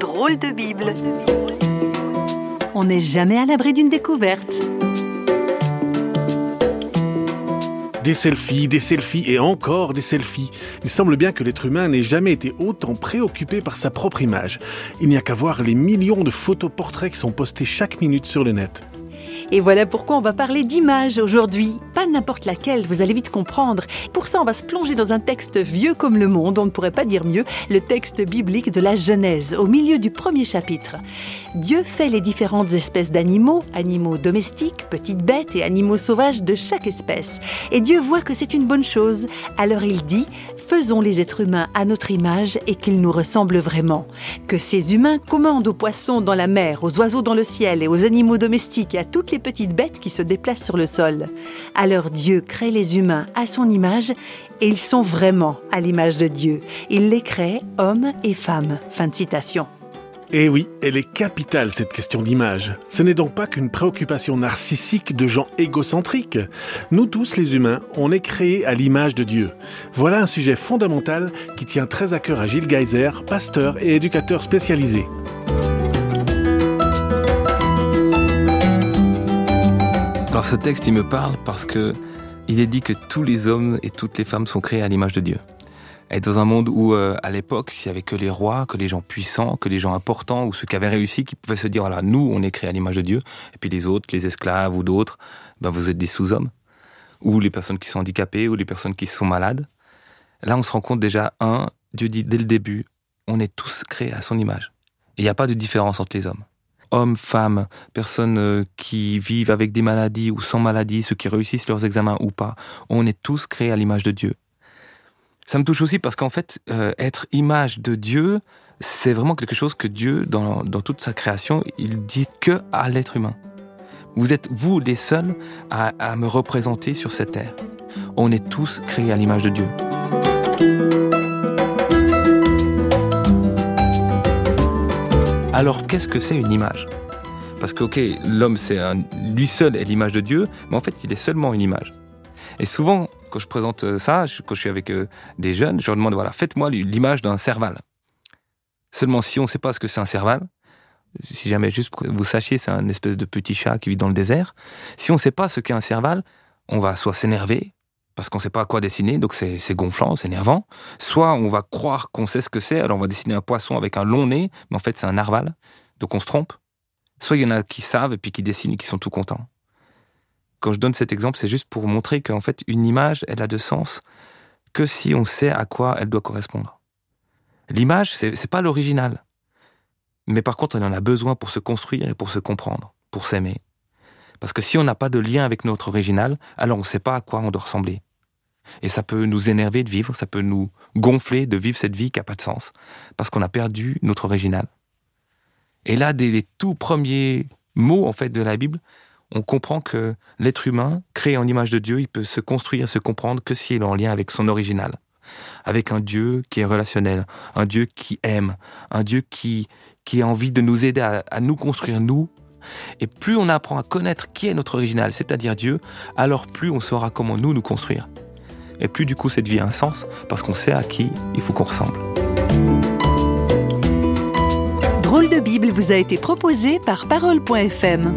Drôle de Bible. On n'est jamais à l'abri d'une découverte. Des selfies, des selfies et encore des selfies. Il semble bien que l'être humain n'ait jamais été autant préoccupé par sa propre image. Il n'y a qu'à voir les millions de photos portraits qui sont postés chaque minute sur le net. Et voilà pourquoi on va parler d'image aujourd'hui. Pas n'importe laquelle, vous allez vite comprendre. Pour ça, on va se plonger dans un texte vieux comme le monde, on ne pourrait pas dire mieux, le texte biblique de la Genèse, au milieu du premier chapitre. Dieu fait les différentes espèces d'animaux, animaux domestiques, petites bêtes et animaux sauvages de chaque espèce. Et Dieu voit que c'est une bonne chose. Alors il dit, faisons les êtres humains à notre image et qu'ils nous ressemblent vraiment. Que ces humains commandent aux poissons dans la mer, aux oiseaux dans le ciel et aux animaux domestiques et à toutes les petites bêtes qui se déplacent sur le sol. Alors Dieu crée les humains à son image et ils sont vraiment à l'image de Dieu. Il les crée hommes et femmes. Fin de citation. Eh oui, elle est capitale cette question d'image. Ce n'est donc pas qu'une préoccupation narcissique de gens égocentriques. Nous tous les humains, on est créés à l'image de Dieu. Voilà un sujet fondamental qui tient très à cœur à Gilles Geiser, pasteur et éducateur spécialisé. Alors ce texte, il me parle parce que il est dit que tous les hommes et toutes les femmes sont créés à l'image de Dieu. Et dans un monde où, euh, à l'époque, il n'y avait que les rois, que les gens puissants, que les gens importants, ou ceux qui avaient réussi, qui pouvaient se dire, voilà, nous, on est créés à l'image de Dieu, et puis les autres, les esclaves ou d'autres, ben, vous êtes des sous-hommes, ou les personnes qui sont handicapées, ou les personnes qui sont malades. Là, on se rend compte déjà, un, Dieu dit dès le début, on est tous créés à son image. Et il n'y a pas de différence entre les hommes hommes, femmes, personnes euh, qui vivent avec des maladies ou sans maladies, ceux qui réussissent leurs examens ou pas, on est tous créés à l'image de Dieu. Ça me touche aussi parce qu'en fait, euh, être image de Dieu, c'est vraiment quelque chose que Dieu, dans, dans toute sa création, il dit que à l'être humain. Vous êtes, vous, les seuls à, à me représenter sur cette terre. On est tous créés à l'image de Dieu. Alors qu'est-ce que c'est une image? Parce que ok, l'homme c'est lui seul est l'image de Dieu, mais en fait il est seulement une image. Et souvent quand je présente ça, quand je suis avec euh, des jeunes, je leur demande voilà faites-moi l'image d'un cerval. Seulement si on ne sait pas ce que c'est un cerval, si jamais juste vous sachiez c'est un espèce de petit chat qui vit dans le désert, si on ne sait pas ce qu'est un cerval, on va soit s'énerver, parce qu'on ne sait pas à quoi dessiner, donc c'est gonflant, c'est énervant. Soit on va croire qu'on sait ce que c'est, alors on va dessiner un poisson avec un long nez, mais en fait c'est un narval, donc on se trompe. Soit il y en a qui savent et puis qui dessinent et qui sont tout contents. Quand je donne cet exemple, c'est juste pour montrer qu'en fait une image, elle a de sens que si on sait à quoi elle doit correspondre. L'image, c'est pas l'original. Mais par contre, elle en a besoin pour se construire et pour se comprendre, pour s'aimer. Parce que si on n'a pas de lien avec notre original, alors on ne sait pas à quoi on doit ressembler. Et ça peut nous énerver de vivre, ça peut nous gonfler de vivre cette vie qui n'a pas de sens, parce qu'on a perdu notre original. Et là, dès les tout premiers mots en fait de la Bible, on comprend que l'être humain, créé en image de Dieu, il peut se construire, se comprendre que s'il est en lien avec son original, avec un Dieu qui est relationnel, un Dieu qui aime, un Dieu qui qui a envie de nous aider à, à nous construire nous. Et plus on apprend à connaître qui est notre original, c'est-à-dire Dieu, alors plus on saura comment nous nous construire et plus du coup cette vie a un sens, parce qu'on sait à qui il faut qu'on ressemble. Drôle de Bible vous a été proposé par Parole.fm.